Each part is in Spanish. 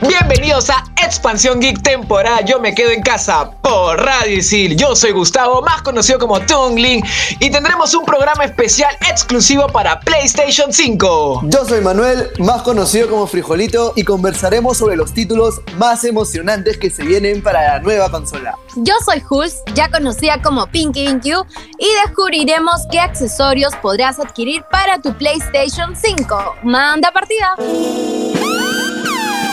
Bienvenidos a Expansión Geek temporada Yo me quedo en casa por Radio Isil. Yo soy Gustavo, más conocido como Tongling, y tendremos un programa especial exclusivo para PlayStation 5. Yo soy Manuel, más conocido como Frijolito, y conversaremos sobre los títulos más emocionantes que se vienen para la nueva consola. Yo soy Hulz, ya conocida como Pinky Pinky, y descubriremos qué accesorios podrás adquirir para tu PlayStation 5. Manda partida.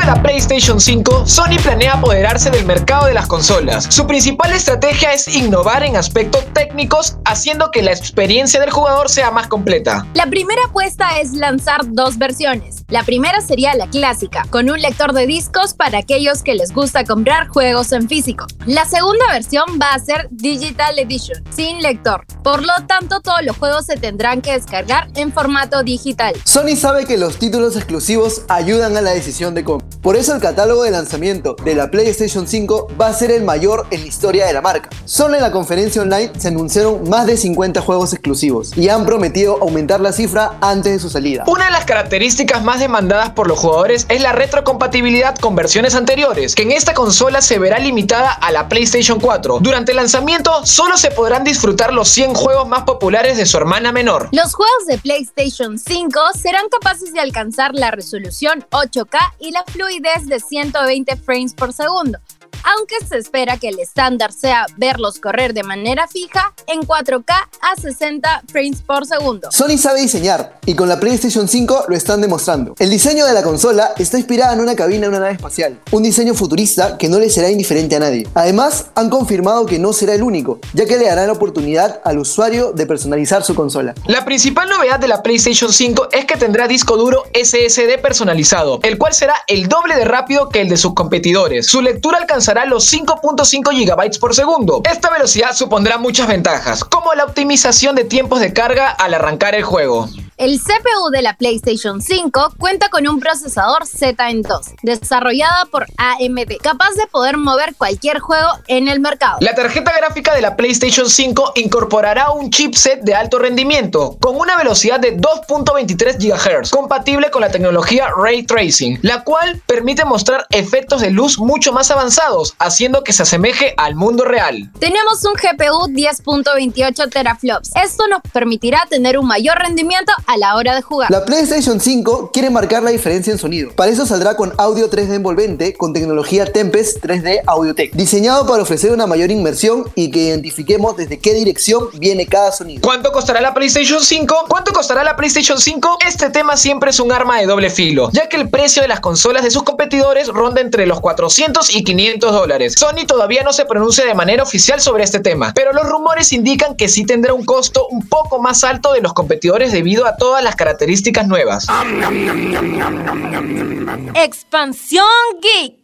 De la PlayStation 5, Sony planea apoderarse del mercado de las consolas. Su principal estrategia es innovar en aspectos técnicos, haciendo que la experiencia del jugador sea más completa. La primera apuesta es lanzar dos versiones. La primera sería la clásica, con un lector de discos para aquellos que les gusta comprar juegos en físico. La segunda versión va a ser Digital Edition, sin lector. Por lo tanto, todos los juegos se tendrán que descargar en formato digital. Sony sabe que los títulos exclusivos ayudan a la decisión de compra. Por eso el catálogo de lanzamiento de la PlayStation 5 va a ser el mayor en la historia de la marca. Solo en la conferencia online se anunciaron más de 50 juegos exclusivos y han prometido aumentar la cifra antes de su salida. Una de las características más demandadas por los jugadores es la retrocompatibilidad con versiones anteriores, que en esta consola se verá limitada a la PlayStation 4. Durante el lanzamiento solo se podrán disfrutar los 100 juegos más populares de su hermana menor. Los juegos de PlayStation 5 serán capaces de alcanzar la resolución 8K y la fluidez de 120 frames por segundo, aunque se espera que el estándar sea verlos correr de manera fija en 4K a 60 frames por segundo. Sony sabe diseñar y con la PlayStation 5 lo están demostrando. El diseño de la consola está inspirada en una cabina de una nave espacial, un diseño futurista que no le será indiferente a nadie. Además, han confirmado que no será el único, ya que le dará la oportunidad al usuario de personalizar su consola. La principal novedad de la PlayStation 5 es que tendrá disco duro SSD personalizado, el cual será el doble de rápido que el de sus competidores. Su lectura alcanzará los 5.5 GB por segundo. Esta velocidad supondrá muchas ventajas, como la optimización de tiempos de carga al arrancar el juego. El CPU de la PlayStation 5 cuenta con un procesador Zen2, desarrollada por AMD, capaz de poder mover cualquier juego en el mercado. La tarjeta gráfica de la PlayStation 5 incorporará un chipset de alto rendimiento con una velocidad de 2.23 GHz, compatible con la tecnología Ray Tracing, la cual permite mostrar efectos de luz mucho más avanzados, haciendo que se asemeje al mundo real. Tenemos un GPU 10.28 teraflops. Esto nos permitirá tener un mayor rendimiento a la hora de jugar. La PlayStation 5 quiere marcar la diferencia en sonido. Para eso saldrá con audio 3D envolvente con tecnología Tempest 3D Audiotech, diseñado para ofrecer una mayor inmersión y que identifiquemos desde qué dirección viene cada sonido. ¿Cuánto costará la PlayStation 5? ¿Cuánto costará la PlayStation 5? Este tema siempre es un arma de doble filo, ya que el precio de las consolas de sus competidores ronda entre los 400 y 500 dólares. Sony todavía no se pronuncia de manera oficial sobre este tema, pero los rumores indican que sí tendrá un costo un poco más alto de los competidores debido a todas las características nuevas. Expansión Geek.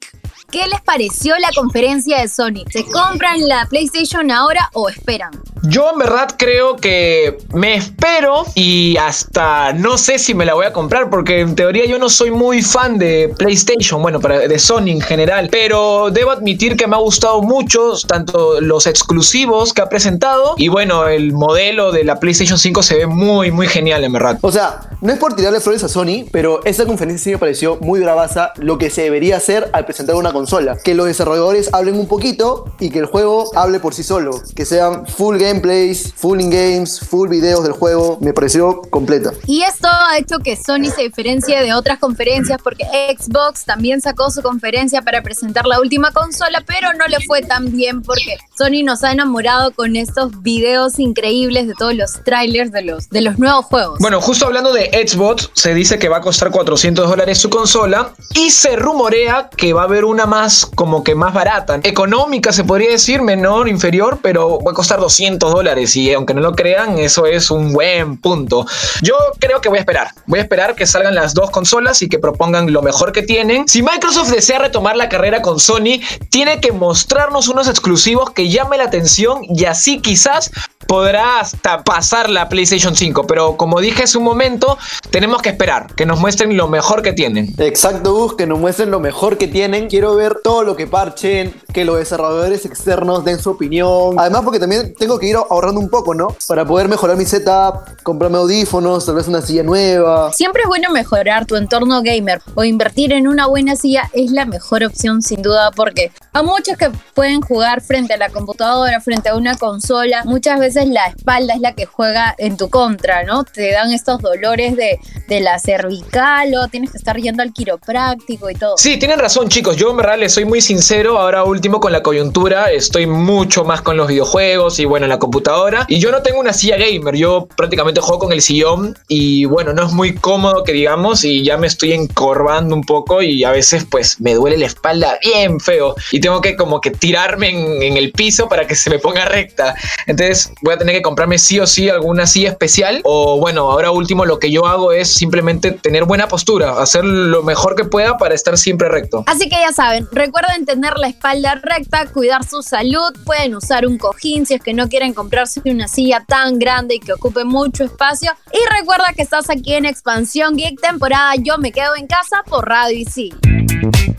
¿Qué les pareció la conferencia de Sony? ¿Se compran la PlayStation ahora o esperan? Yo en verdad creo que me espero y hasta no sé si me la voy a comprar porque en teoría yo no soy muy fan de PlayStation, bueno, para- de Sony en general, pero debo admitir que me ha gustado mucho tanto los exclusivos que ha presentado y bueno, el modelo de la PlayStation 5 se ve muy muy genial en verdad. O sea, no es por tirarle flores a Sony, pero esta conferencia sí me pareció muy bravaza lo que se debería hacer al presentar una consola. Que los desarrolladores hablen un poquito y que el juego hable por sí solo. Que sean full gameplay gameplays, full in games, full videos del juego. Me pareció completa. Y esto ha hecho que Sony se diferencie de otras conferencias porque Xbox también sacó su conferencia para presentar la última consola, pero no le fue tan bien porque Sony nos ha enamorado con estos videos increíbles de todos los trailers de los, de los nuevos juegos. Bueno, justo hablando de Xbox, se dice que va a costar 400 dólares su consola y se rumorea que va a haber una más como que más barata, económica se podría decir, menor, inferior, pero va a costar 200 dólares y aunque no lo crean, eso es un buen punto. Yo creo que voy a esperar, voy a esperar que salgan las dos consolas y que propongan lo mejor que tienen. Si Microsoft desea retomar la carrera con Sony, tiene que mostrarnos unos exclusivos que llame la atención y así quizás podrá hasta pasar la PlayStation 5, pero como dije hace un momento, tenemos que esperar que nos muestren lo mejor que tienen. Exacto, Gus, que nos muestren lo mejor que tienen. Quiero ver todo lo que parchen, que los desarrolladores externos den su opinión. Además, porque también tengo que ir ahorrando un poco, ¿no? Para poder mejorar mi setup, comprarme audífonos, tal vez una silla nueva. Siempre es bueno mejorar tu entorno gamer o invertir en una buena silla es la mejor opción sin duda porque a muchos que pueden jugar frente a la computadora, frente a una consola, muchas veces la espalda es la que juega en tu contra, ¿no? Te dan estos dolores de, de la cervical o tienes que estar yendo al quiropráctico y todo. Sí, tienen razón chicos, yo en verdad les soy muy sincero, ahora último con la coyuntura estoy mucho más con los videojuegos y bueno, en computadora y yo no tengo una silla gamer, yo prácticamente juego con el sillón y bueno, no es muy cómodo que digamos y ya me estoy encorvando un poco y a veces pues me duele la espalda bien feo y tengo que como que tirarme en el piso para que se me ponga recta. Entonces voy a tener que comprarme sí o sí alguna silla especial o bueno, ahora último lo que yo hago es simplemente tener buena postura, hacer lo mejor que pueda para estar siempre recto. Así que ya saben, recuerden tener la espalda recta, cuidar su salud, pueden usar un cojín si es que no quieren comprarse una silla tan grande y que ocupe mucho espacio. Y recuerda que estás aquí en Expansión Geek temporada Yo me quedo en casa por Radio Isil.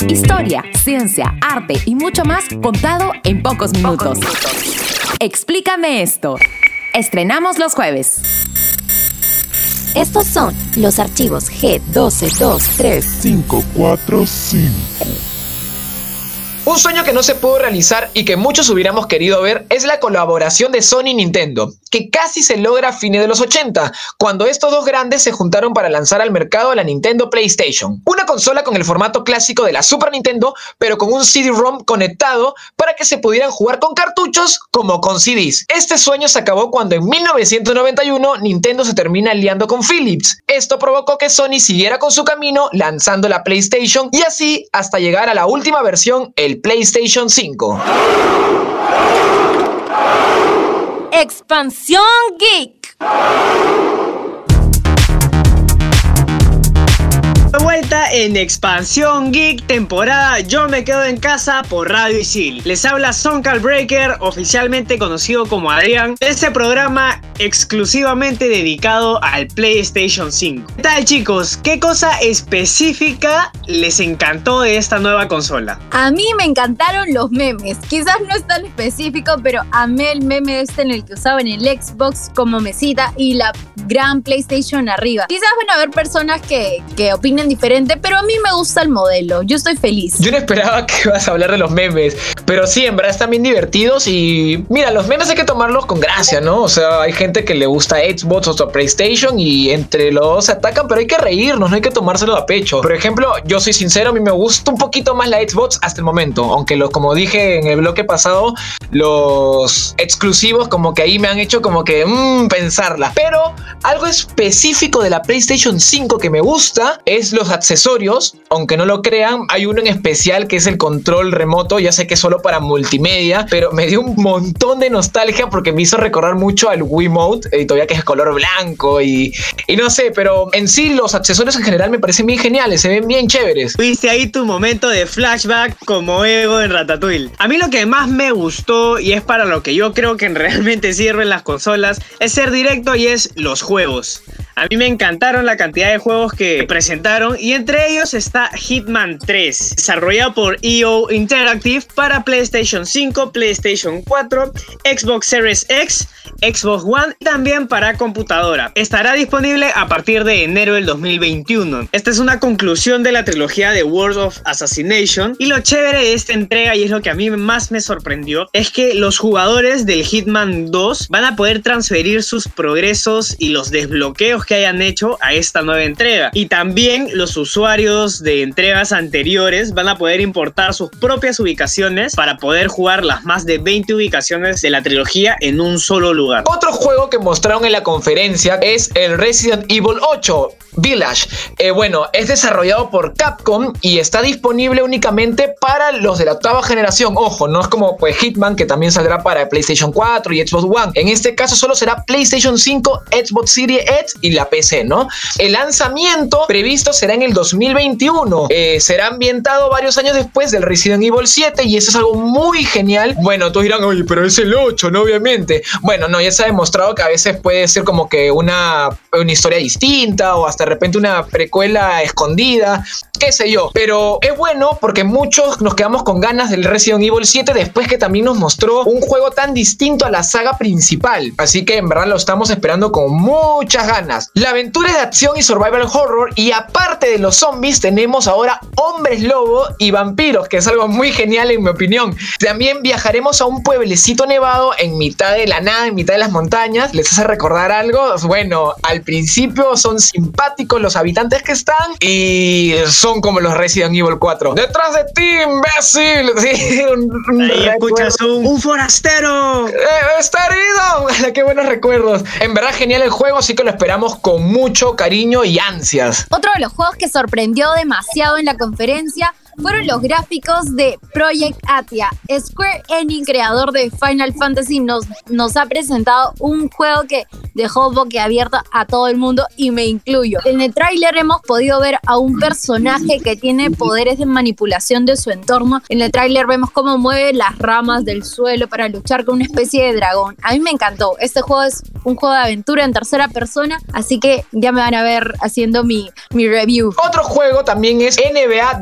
Historia, ciencia, arte y mucho más contado en pocos minutos. Explícame esto. Estrenamos los jueves. Estos son los archivos G12235. 545. Un sueño que no se pudo realizar y que muchos hubiéramos querido ver es la colaboración de Sony y Nintendo, que casi se logra a fines de los 80, cuando estos dos grandes se juntaron para lanzar al mercado la Nintendo PlayStation, una consola con el formato clásico de la Super Nintendo, pero con un CD-ROM conectado para que se pudieran jugar con cartuchos como con CDs. Este sueño se acabó cuando en 1991 Nintendo se termina aliando con Philips. Esto provocó que Sony siguiera con su camino lanzando la PlayStation y así hasta llegar a la última versión, el PlayStation 5. Expansión Geek. En Expansión Geek, temporada Yo me quedo en casa por Radio Isil. Les habla Soncal Breaker, oficialmente conocido como Adrián. Este programa exclusivamente dedicado al PlayStation 5. ¿Qué tal chicos? ¿Qué cosa específica les encantó de esta nueva consola? A mí me encantaron los memes. Quizás no es tan específico, pero amé el meme este en el que usaban el Xbox como mesita y la gran PlayStation arriba. Quizás van a haber personas que, que opinen diferente, pero a mí me gusta el modelo. Yo estoy feliz. Yo no esperaba que vas a hablar de los memes, pero sí, en verdad están bien divertidos y mira, los memes hay que tomarlos con gracia, ¿no? O sea, hay gente que le gusta Xbox o PlayStation y entre los dos se atacan, pero hay que reírnos, no hay que tomárselo a pecho. Por ejemplo, yo soy sincero, a mí me gusta un poquito más la Xbox hasta el momento, aunque lo, como dije en el bloque pasado, los exclusivos como que ahí me han hecho como que mmm, pensarla. Pero algo específico de la PlayStation 5 que me gusta es los accesorios, aunque no lo crean, hay uno en especial que es el control remoto, ya sé que es solo para multimedia, pero me dio un montón de nostalgia porque me hizo recordar mucho al Wiimote, y todavía que es color blanco y, y no sé, pero en sí los accesorios en general me parecen bien geniales, se ven bien chéveres. Viste ahí tu momento de flashback como ego en Ratatouille. A mí lo que más me gustó y es para lo que yo creo que realmente sirven las consolas es ser directo y es los juegos. A mí me encantaron la cantidad de juegos que presentaron y entre ellos está Hitman 3, desarrollado por EO Interactive para PlayStation 5, PlayStation 4, Xbox Series X, Xbox One y también para computadora. Estará disponible a partir de enero del 2021. Esta es una conclusión de la trilogía de World of Assassination y lo chévere de esta entrega y es lo que a mí más me sorprendió es que los jugadores del Hitman 2 van a poder transferir sus progresos y los desbloqueos que hayan hecho a esta nueva entrega. Y también los usuarios de entregas anteriores van a poder importar sus propias ubicaciones para poder jugar las más de 20 ubicaciones de la trilogía en un solo lugar. Otro juego que mostraron en la conferencia es el Resident Evil 8 Village. Eh, bueno, es desarrollado por Capcom y está disponible únicamente para los de la octava generación. Ojo, no es como pues Hitman que también saldrá para PlayStation 4 y Xbox One. En este caso solo será PlayStation 5, Xbox Series X y la PC, ¿no? El lanzamiento previsto será en el 2021. Eh, será ambientado varios años después del Resident Evil 7 y eso es algo muy genial. Bueno, todos dirán, oye, pero es el 8, ¿no? Obviamente. Bueno, no, ya se ha demostrado que a veces puede ser como que una, una historia distinta o hasta de repente una precuela escondida qué sé yo. Pero es bueno porque muchos nos quedamos con ganas del Resident Evil 7 después que también nos mostró un juego tan distinto a la saga principal. Así que en verdad lo estamos esperando con muchas ganas. La aventura es de acción y survival horror y aparte de los zombies tenemos ahora hombres lobo y vampiros, que es algo muy genial en mi opinión. También viajaremos a un pueblecito nevado en mitad de la nada, en mitad de las montañas. ¿Les hace recordar algo? Bueno, al principio son simpáticos los habitantes que están y son son como los Resident Evil 4. ¡Detrás de ti, imbécil! Sí, un, Ahí escuchas un, un forastero. Eh, ¡Está herido! ¡Qué buenos recuerdos! En verdad, genial el juego, así que lo esperamos con mucho cariño y ansias. Otro de los juegos que sorprendió demasiado en la conferencia fueron los gráficos de Project Atia. Square Enix, creador de Final Fantasy, nos, nos ha presentado un juego que dejó boquiabierto a todo el mundo y me incluyo. En el tráiler hemos podido ver a un personaje que tiene poderes de manipulación de su entorno. En el tráiler vemos cómo mueve las ramas del suelo para luchar con una especie de dragón. A mí me encantó. Este juego es un juego de aventura en tercera persona, así que ya me van a ver haciendo mi, mi review. Otro juego también es NBA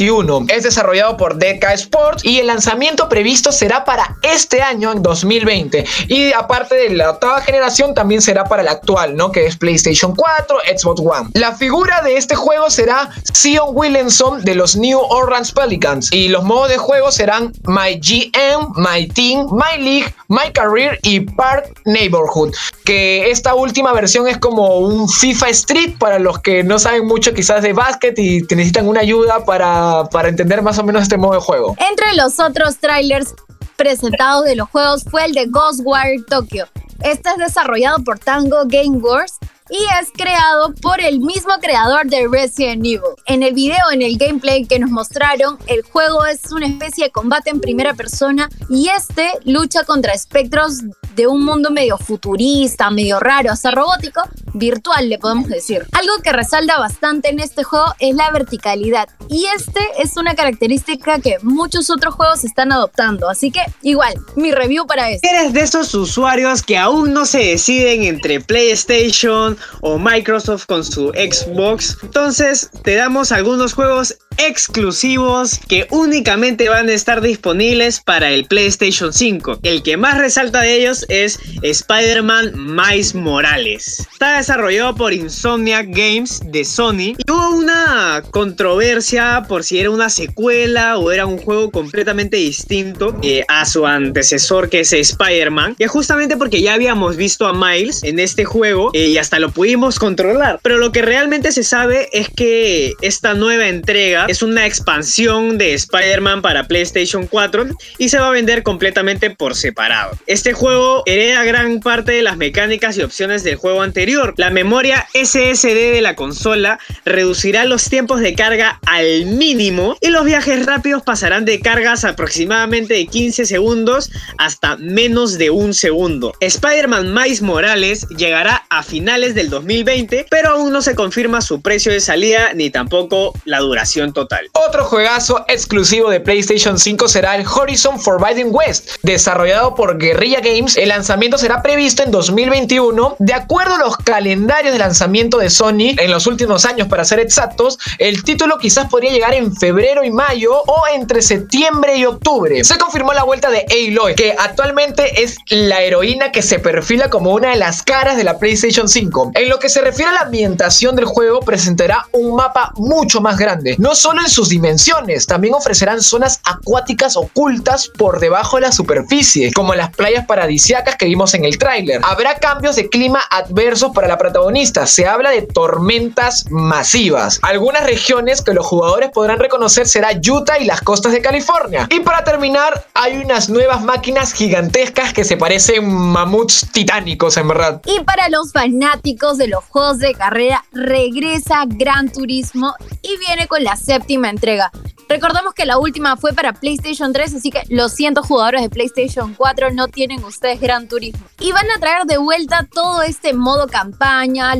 2K21 es desarrollado por DK Sports y el lanzamiento previsto será para este año, en 2020. Y aparte de la octava generación, también será para la actual, ¿no? Que es PlayStation 4, Xbox One. La figura de este juego será Sion Williamson de los New Orleans Pelicans. Y los modos de juego serán My GM, My Team, My League, My Career y Park Neighborhood. Que esta última versión es como un FIFA Street para los que no saben mucho quizás de básquet y necesitan una ayuda para para, entender más o menos este modo de juego. Entre los otros trailers presentados de los juegos fue el de Ghostwire Tokyo. Este es desarrollado por Tango Gameworks y es creado por el mismo creador de Resident Evil. En el video, en el gameplay que nos mostraron, el juego es una especie de combate en primera persona y este lucha contra espectros de un mundo medio futurista, medio raro, hasta robótico, virtual le podemos decir. Algo que resalta bastante en este juego es la verticalidad y este es una característica que muchos otros juegos están adoptando, así que igual, mi review para esto. ¿Eres de esos usuarios que aún no se deciden entre PlayStation o Microsoft con su Xbox? Entonces te damos algunos juegos exclusivos que únicamente van a estar disponibles para el PlayStation 5. El que más resalta de ellos es Spider-Man Miles Morales. Está desarrollado por Insomniac Games de Sony y hubo una controversia por si era una secuela o era un juego completamente distinto eh, a su antecesor que es Spider-Man. Y justamente porque ya habíamos visto a Miles en este juego eh, y hasta lo pudimos controlar. Pero lo que realmente se sabe es que esta nueva entrega es una expansión de Spider-Man para PlayStation 4 y se va a vender completamente por separado. Este juego hereda gran parte de las mecánicas y opciones del juego anterior. La memoria SSD de la consola reducirá los tiempos de carga al mínimo y los viajes rápidos pasarán de cargas aproximadamente de 15 segundos hasta menos de un segundo. Spider-Man Miles Morales llegará a finales del 2020, pero aún no se confirma su precio de salida ni tampoco la duración total. Otro juegazo exclusivo de PlayStation 5 será el Horizon Forbidden West, desarrollado por Guerrilla Games. El lanzamiento será previsto en 2021. De acuerdo a los calendario de lanzamiento de Sony en los últimos años, para ser exactos, el título quizás podría llegar en febrero y mayo o entre septiembre y octubre. Se confirmó la vuelta de Aloy, que actualmente es la heroína que se perfila como una de las caras de la PlayStation 5. En lo que se refiere a la ambientación del juego, presentará un mapa mucho más grande, no solo en sus dimensiones, también ofrecerán zonas acuáticas ocultas por debajo de la superficie, como las playas paradisiacas que vimos en el tráiler. Habrá cambios de clima adversos para la protagonista, se habla de tormentas masivas. Algunas regiones que los jugadores podrán reconocer será Utah y las costas de California. Y para terminar, hay unas nuevas máquinas gigantescas que se parecen mamuts titánicos en verdad. Y para los fanáticos de los juegos de carrera, regresa Gran Turismo y viene con la séptima entrega. Recordemos que la última fue para PlayStation 3, así que los cientos jugadores de PlayStation 4 no tienen ustedes Gran Turismo. Y van a traer de vuelta todo este modo campaña,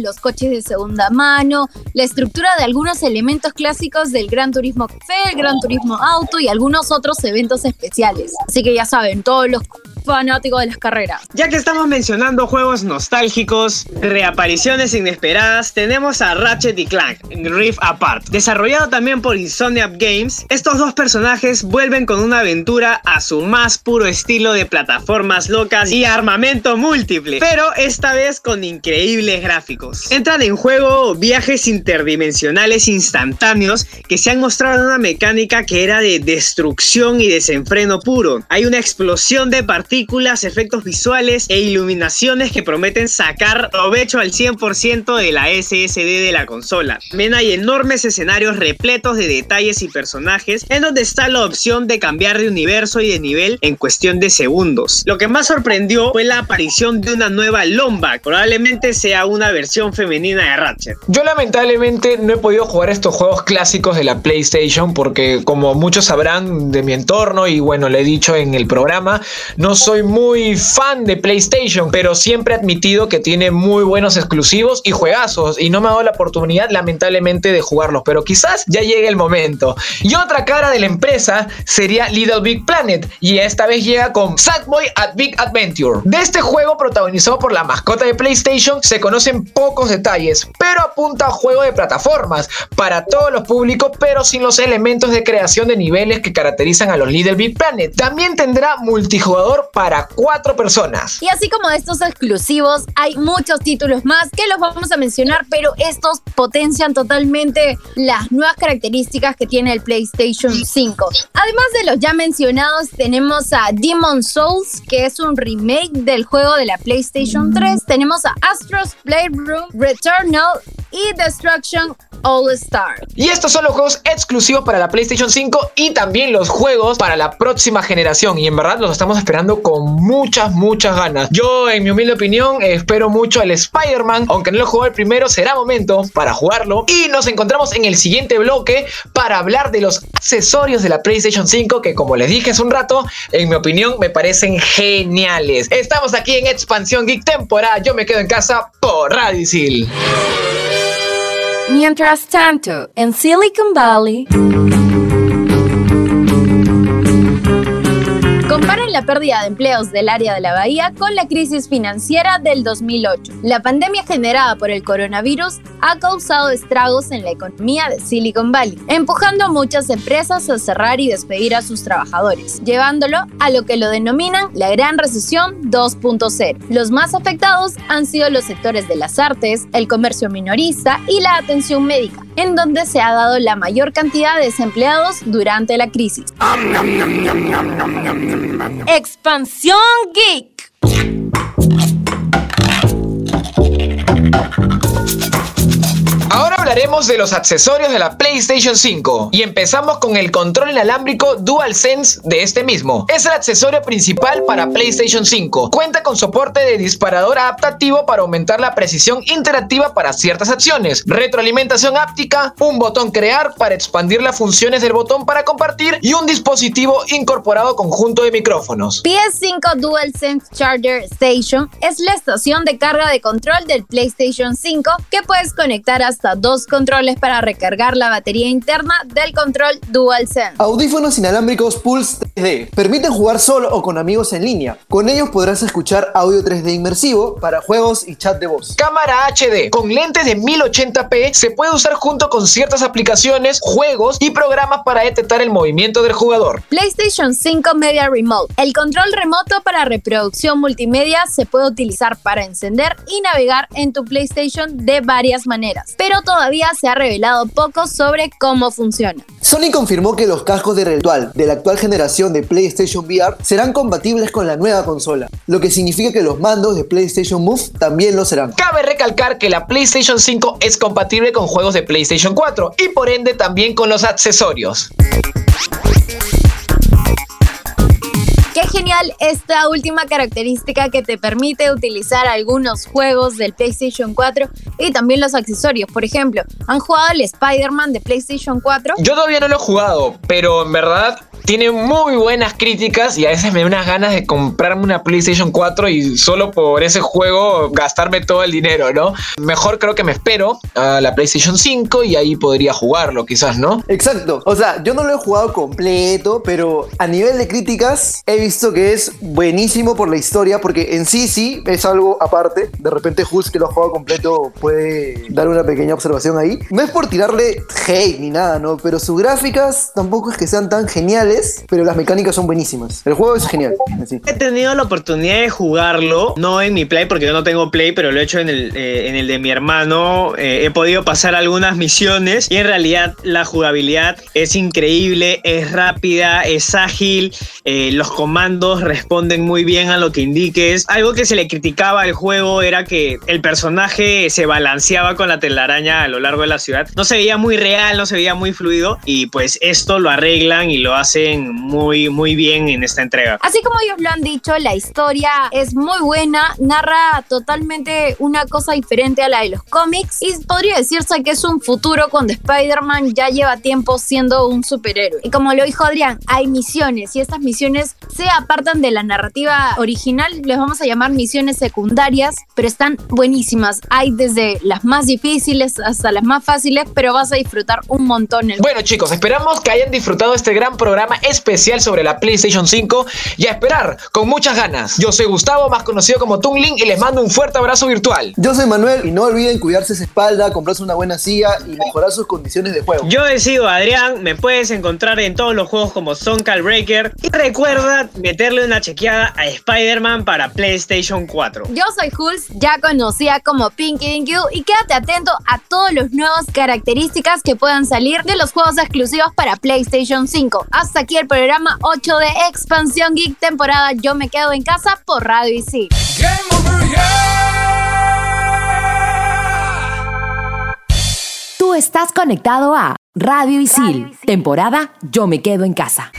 los coches de segunda mano, la estructura de algunos elementos clásicos del Gran Turismo Café, el Gran Turismo Auto y algunos otros eventos especiales. Así que ya saben, todos los fanáticos de las carreras. Ya que estamos mencionando juegos nostálgicos, reapariciones inesperadas, tenemos a Ratchet y Clank, Rift Apart. Desarrollado también por Insomniac Games, estos dos personajes vuelven con una aventura a su más puro estilo de plataformas locas y armamento múltiple, pero esta vez con increíbles gráficos. Entran en juego viajes interdimensionales instantáneos que se han mostrado en una mecánica que era de destrucción y desenfreno puro. Hay una explosión de partículas, efectos visuales e iluminaciones que prometen sacar provecho al 100% de la SSD de la consola. También hay enormes escenarios repletos de detalles y personajes en donde está la opción de cambiar de universo y de nivel en cuestión de segundos. Lo que más sorprendió fue la aparición de una nueva Lombac, probablemente sea una versión femenina de Ratchet. Yo lamentablemente no he podido jugar estos juegos clásicos de la PlayStation porque como muchos sabrán de mi entorno y bueno, le he dicho en el programa, no soy muy fan de PlayStation, pero siempre he admitido que tiene muy buenos exclusivos y juegazos y no me ha dado la oportunidad lamentablemente de jugarlos, pero quizás ya llegue el momento. Y otra cara de la empresa sería Little Big Planet y esta vez llega con Sackboy at Big Adventure. De este juego protagonizado por la mascota de PlayStation se conocen pocos detalles, pero apunta a juego de plataformas para todos los públicos, pero sin los elementos de creación de niveles que caracterizan a los Little Big Planet. También tendrá multijugador para cuatro personas. Y así como estos exclusivos, hay muchos títulos más que los vamos a mencionar, pero estos potencian totalmente las nuevas características que tiene el PlayStation 5. Además de los ya mencionados, tenemos a Demon Souls, que es un remake del juego de la PlayStation 3. Tenemos a Astro's Playroom, Returnal y Destruction All Star. Y estos son los juegos exclusivos para la PlayStation 5 y también los juegos para la próxima generación. Y en verdad los estamos esperando con muchas, muchas ganas. Yo, en mi humilde opinión, espero mucho el Spider-Man. Aunque no lo jugué el primero, será momento para jugarlo. Y nos encontramos en el siguiente bloque para hablar de los accesorios de la PlayStation 5 que, como les dije hace un rato, en mi opinión me parecen geniales. Estamos aquí en Expansión Geek temporada. Yo me quedo en casa por Radicil. Mientras tanto, en Silicon Valley... la pérdida de empleos del área de la bahía con la crisis financiera del 2008. La pandemia generada por el coronavirus ha causado estragos en la economía de Silicon Valley, empujando a muchas empresas a cerrar y despedir a sus trabajadores, llevándolo a lo que lo denominan la Gran Recesión 2.0. Los más afectados han sido los sectores de las artes, el comercio minorista y la atención médica, en donde se ha dado la mayor cantidad de desempleados durante la crisis. Expansión Geek. Hablaremos de los accesorios de la PlayStation 5 y empezamos con el control inalámbrico DualSense de este mismo. Es el accesorio principal para PlayStation 5. Cuenta con soporte de disparador adaptativo para aumentar la precisión interactiva para ciertas acciones, retroalimentación áptica, un botón crear para expandir las funciones del botón para compartir y un dispositivo incorporado conjunto de micrófonos. PS5 DualSense Charger Station es la estación de carga de control del PlayStation 5 que puedes conectar hasta dos controles para recargar la batería interna del control DualSense. Audífonos inalámbricos Pulse 3D. Permiten jugar solo o con amigos en línea. Con ellos podrás escuchar audio 3D inmersivo para juegos y chat de voz. Cámara HD con lentes de 1080p se puede usar junto con ciertas aplicaciones, juegos y programas para detectar el movimiento del jugador. PlayStation 5 Media Remote. El control remoto para reproducción multimedia se puede utilizar para encender y navegar en tu PlayStation de varias maneras, pero todavía se ha revelado poco sobre cómo funciona. Sony confirmó que los cascos de realidad de la actual generación de PlayStation VR serán compatibles con la nueva consola, lo que significa que los mandos de PlayStation Move también lo serán. Cabe recalcar que la PlayStation 5 es compatible con juegos de PlayStation 4 y por ende también con los accesorios. Qué genial esta última característica que te permite utilizar algunos juegos del PlayStation 4 y también los accesorios. Por ejemplo, ¿han jugado el Spider-Man de PlayStation 4? Yo todavía no lo he jugado, pero en verdad tiene muy buenas críticas y a veces me da unas ganas de comprarme una PlayStation 4 y solo por ese juego gastarme todo el dinero, ¿no? Mejor creo que me espero a la PlayStation 5 y ahí podría jugarlo, quizás, ¿no? Exacto. O sea, yo no lo he jugado completo, pero a nivel de críticas he visto que es buenísimo por la historia, porque en sí sí es algo aparte. De repente Hulk que lo ha jugado completo puede dar una pequeña observación ahí. No es por tirarle hate ni nada, ¿no? Pero sus gráficas tampoco es que sean tan geniales, pero las mecánicas son buenísimas. El juego es genial. He tenido la oportunidad de jugarlo, no en mi Play porque yo no tengo Play, pero lo he hecho en el, eh, de mi hermano. Eh, he podido pasar algunas misiones y en realidad la jugabilidad es increíble, es rápida, es ágil, eh, los comandos responden muy bien a lo que indiques. Algo que se le criticaba al juego era que el personaje se balanceaba con la telaraña a lo largo de la ciudad. No se veía muy real, no se veía muy fluido y pues esto lo arreglan y lo hacen muy muy bien en esta entrega. Así como ellos lo han dicho, la historia es muy buena, narra totalmente una cosa diferente a la de los cómics y podría decirse que es un futuro cuando Spider-Man ya lleva tiempo siendo un superhéroe. Y como lo dijo Adrián, hay misiones y estas misiones se apartan de la narrativa original, les vamos a llamar misiones secundarias, pero están buenísimas. Hay desde las más difíciles hasta las más fáciles, pero vas a disfrutar un montón. El... Bueno chicos, esperamos que hayan disfrutado este gran programa especial sobre la PlayStation 5 y a esperar con muchas ganas. Yo soy Gustavo, más conocido como Tungling y les mando un fuerte abrazo virtual. Yo soy Manuel y no olviden cuidarse esa espalda, comprarse una buena silla y mejorar sus condiciones de juego. Yo he sido Adrián, me puedes encontrar en todos los juegos como Sonkal Breaker y recuerda meterle una chequeada a Spider-Man para PlayStation 4. Yo soy Hulz, ya conocida como Pinky Dinky Doo, y quédate atento a todos los nuevos características que puedan salir de los juegos exclusivos para PlayStation 5. Hasta aquí el programa 8 de Expansión Geek temporada Yo me quedo en casa por Radio Isil. Tú estás conectado a Radio Isil, temporada Yo me quedo en casa.